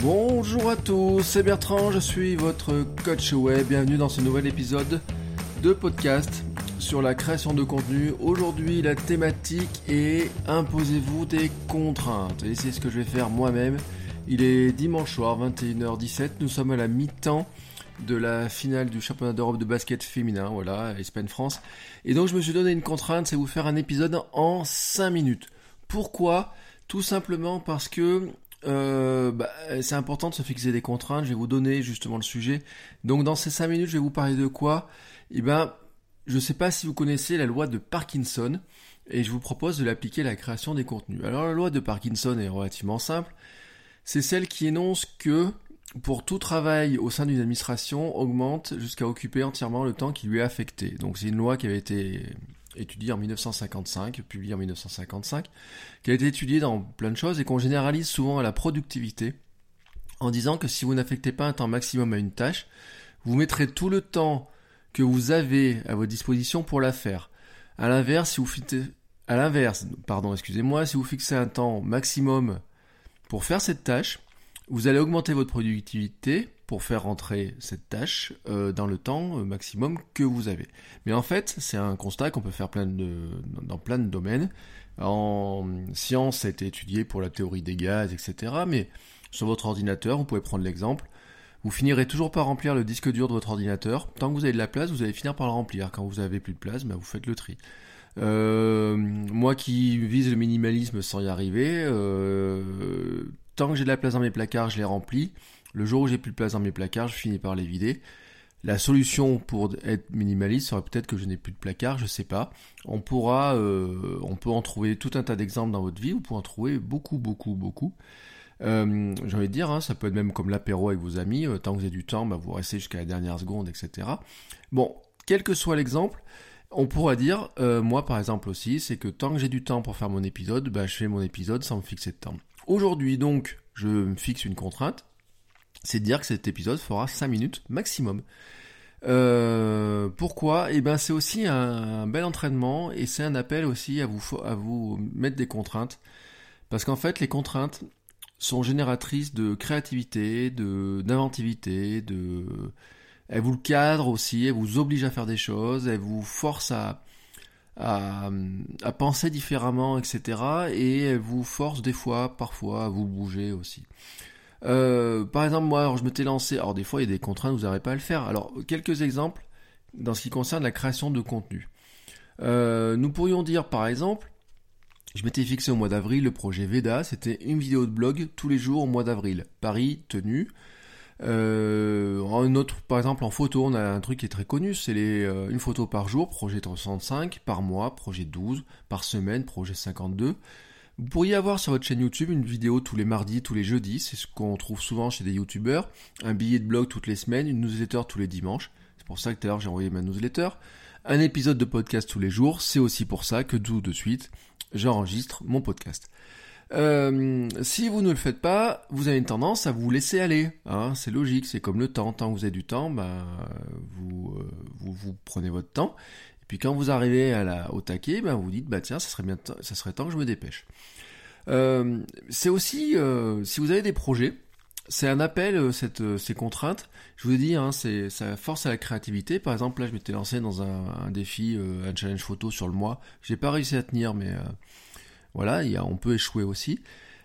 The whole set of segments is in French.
Bonjour à tous, c'est Bertrand, je suis votre coach web. Bienvenue dans ce nouvel épisode de podcast sur la création de contenu. Aujourd'hui, la thématique est imposez-vous des contraintes. Et c'est ce que je vais faire moi-même. Il est dimanche soir, 21h17. Nous sommes à la mi-temps de la finale du championnat d'Europe de basket féminin, voilà, Espagne-France. Et donc je me suis donné une contrainte, c'est vous faire un épisode en 5 minutes. Pourquoi? Tout simplement parce que euh, bah, c'est important de se fixer des contraintes. Je vais vous donner justement le sujet. Donc dans ces 5 minutes, je vais vous parler de quoi? Eh ben, je ne sais pas si vous connaissez la loi de Parkinson et je vous propose de l'appliquer à la création des contenus. Alors la loi de Parkinson est relativement simple. C'est celle qui énonce que pour tout travail au sein d'une administration augmente jusqu'à occuper entièrement le temps qui lui est affecté. Donc c'est une loi qui avait été étudiée en 1955, publiée en 1955, qui a été étudiée dans plein de choses et qu'on généralise souvent à la productivité en disant que si vous n'affectez pas un temps maximum à une tâche, vous mettrez tout le temps que vous avez à votre disposition pour la faire. À l'inverse, si vous fixez, à l'inverse, pardon, excusez-moi, si vous fixez un temps maximum pour faire cette tâche, vous allez augmenter votre productivité pour faire rentrer cette tâche euh, dans le temps euh, maximum que vous avez. Mais en fait, c'est un constat qu'on peut faire plein de, dans plein de domaines. En science, ça a été étudié pour la théorie des gaz, etc. Mais sur votre ordinateur, vous pouvez prendre l'exemple. Vous finirez toujours par remplir le disque dur de votre ordinateur. Tant que vous avez de la place, vous allez finir par le remplir. Quand vous avez plus de place, bah, vous faites le tri. Euh, moi qui vise le minimalisme sans y arriver, tant que j'ai de la place dans mes placards, je les remplis. Le jour où j'ai plus de place dans mes placards, je finis par les vider. La solution pour être minimaliste serait peut-être que je n'ai plus de placard, je sais pas. On pourra, euh, on peut en trouver tout un tas d'exemples dans votre vie. Vous pouvez en trouver beaucoup, beaucoup, beaucoup. Euh, J'ai envie de dire, hein, ça peut être même comme l'apéro avec vos amis. Euh, tant que vous avez du temps, bah, vous restez jusqu'à la dernière seconde, etc. Bon, quel que soit l'exemple, on pourra dire, euh, moi par exemple aussi, c'est que tant que j'ai du temps pour faire mon épisode, bah, je fais mon épisode sans me fixer de temps. Aujourd'hui donc, je me fixe une contrainte, c'est dire que cet épisode fera 5 minutes maximum. Euh, pourquoi? Eh ben c'est aussi un, bel entraînement et c'est un appel aussi à vous à vous mettre des contraintes parce qu'en fait les contraintes sont génératrices de créativité, de d'inventivité, de elles vous le cadrent aussi, elles vous obligent à faire des choses, elles vous forcent à penser différemment, etc. Et elles vous forcent des fois, parfois, à vous bouger aussi. Euh, par exemple, moi, alors, je m'étais lancé. Alors, des fois, il y a des contraintes, vous n'arrivez pas à le faire. Alors, quelques exemples dans ce qui concerne la création de contenu. Euh, nous pourrions dire, par exemple, je m'étais fixé au mois d'avril le projet Veda. C'était une vidéo de blog tous les jours au mois d'avril. Paris, tenue. Euh, un autre, par exemple, en photo, on a un truc qui est très connu, c'est les une photo par jour, projet 365, par mois, projet 12, par semaine, projet 52. Vous pourriez avoir sur votre chaîne YouTube une vidéo tous les mardis, tous les jeudis, c'est ce qu'on trouve souvent chez des youtubeurs, un billet de blog toutes les semaines, une newsletter tous les dimanches, c'est pour ça que tout à l'heure j'ai envoyé ma newsletter, un épisode de podcast tous les jours, c'est aussi pour ça que tout de suite j'enregistre mon podcast. Euh, si vous ne le faites pas, vous avez une tendance à vous laisser aller. Hein, c'est logique, c'est comme le temps. Tant que vous avez du temps, bah, vous, euh, vous, vous prenez votre temps. Et puis quand vous arrivez à la, au taquet, bah, vous dites bah tiens, ça serait bien, ça serait temps que je me dépêche. Euh, c'est aussi, euh, si vous avez des projets, c'est un appel, cette, ces contraintes. Je vous dit, hein, c'est, ça force à la créativité. Par exemple, là, je m'étais lancé dans un, un défi, un challenge photo sur le mois. J'ai pas réussi à tenir, mais voilà, on peut échouer aussi.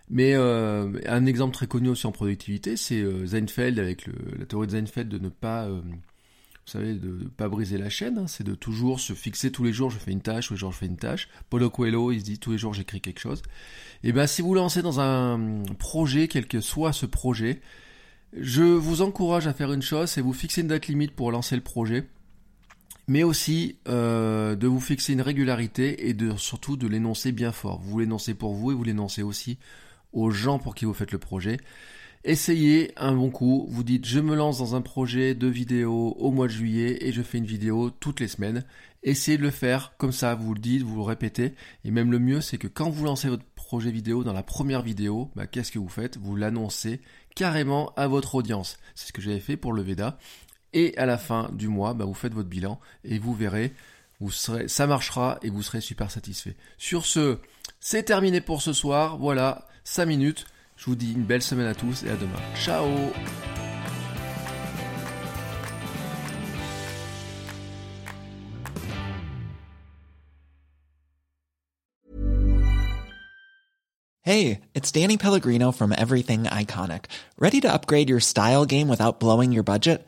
Mais euh, un exemple très connu aussi en productivité, c'est euh, Seinfeld avec la théorie de Seinfeld de ne pas, euh, briser la chaîne. Hein, c'est de toujours se fixer tous les jours, je fais une tâche, tous les jours je fais une tâche. Paulo Coelho, il se dit tous les jours j'écris quelque chose. Et bien si vous lancez dans un projet, quel que soit ce projet, je vous encourage à faire une chose, c'est vous fixer une date limite pour lancer le projet mais aussi euh, de vous fixer une régularité et de surtout de l'énoncer bien fort. Vous l'énoncez pour vous et vous l'énoncez aussi aux gens pour qui vous faites le projet. Essayez un bon coup, vous dites je me lance dans un projet de vidéo au mois de juillet et je fais une vidéo toutes les semaines. Essayez de le faire comme ça, vous le dites, vous le répétez. Et même le mieux, c'est que quand vous lancez votre projet vidéo, dans la première vidéo, bah, qu'est-ce que vous faites? Vous l'annoncez carrément à votre audience. C'est ce que j'avais fait pour le Veda. Et à la fin du mois, bah, vous faites votre bilan et vous verrez, vous serez, ça marchera et vous serez super satisfait. Sur ce, c'est terminé pour ce soir. Voilà, 5 minutes. Je vous dis une belle semaine à tous et à demain. Ciao Hey, it's Danny Pellegrino from Everything Iconic. Ready to upgrade your style game without blowing your budget?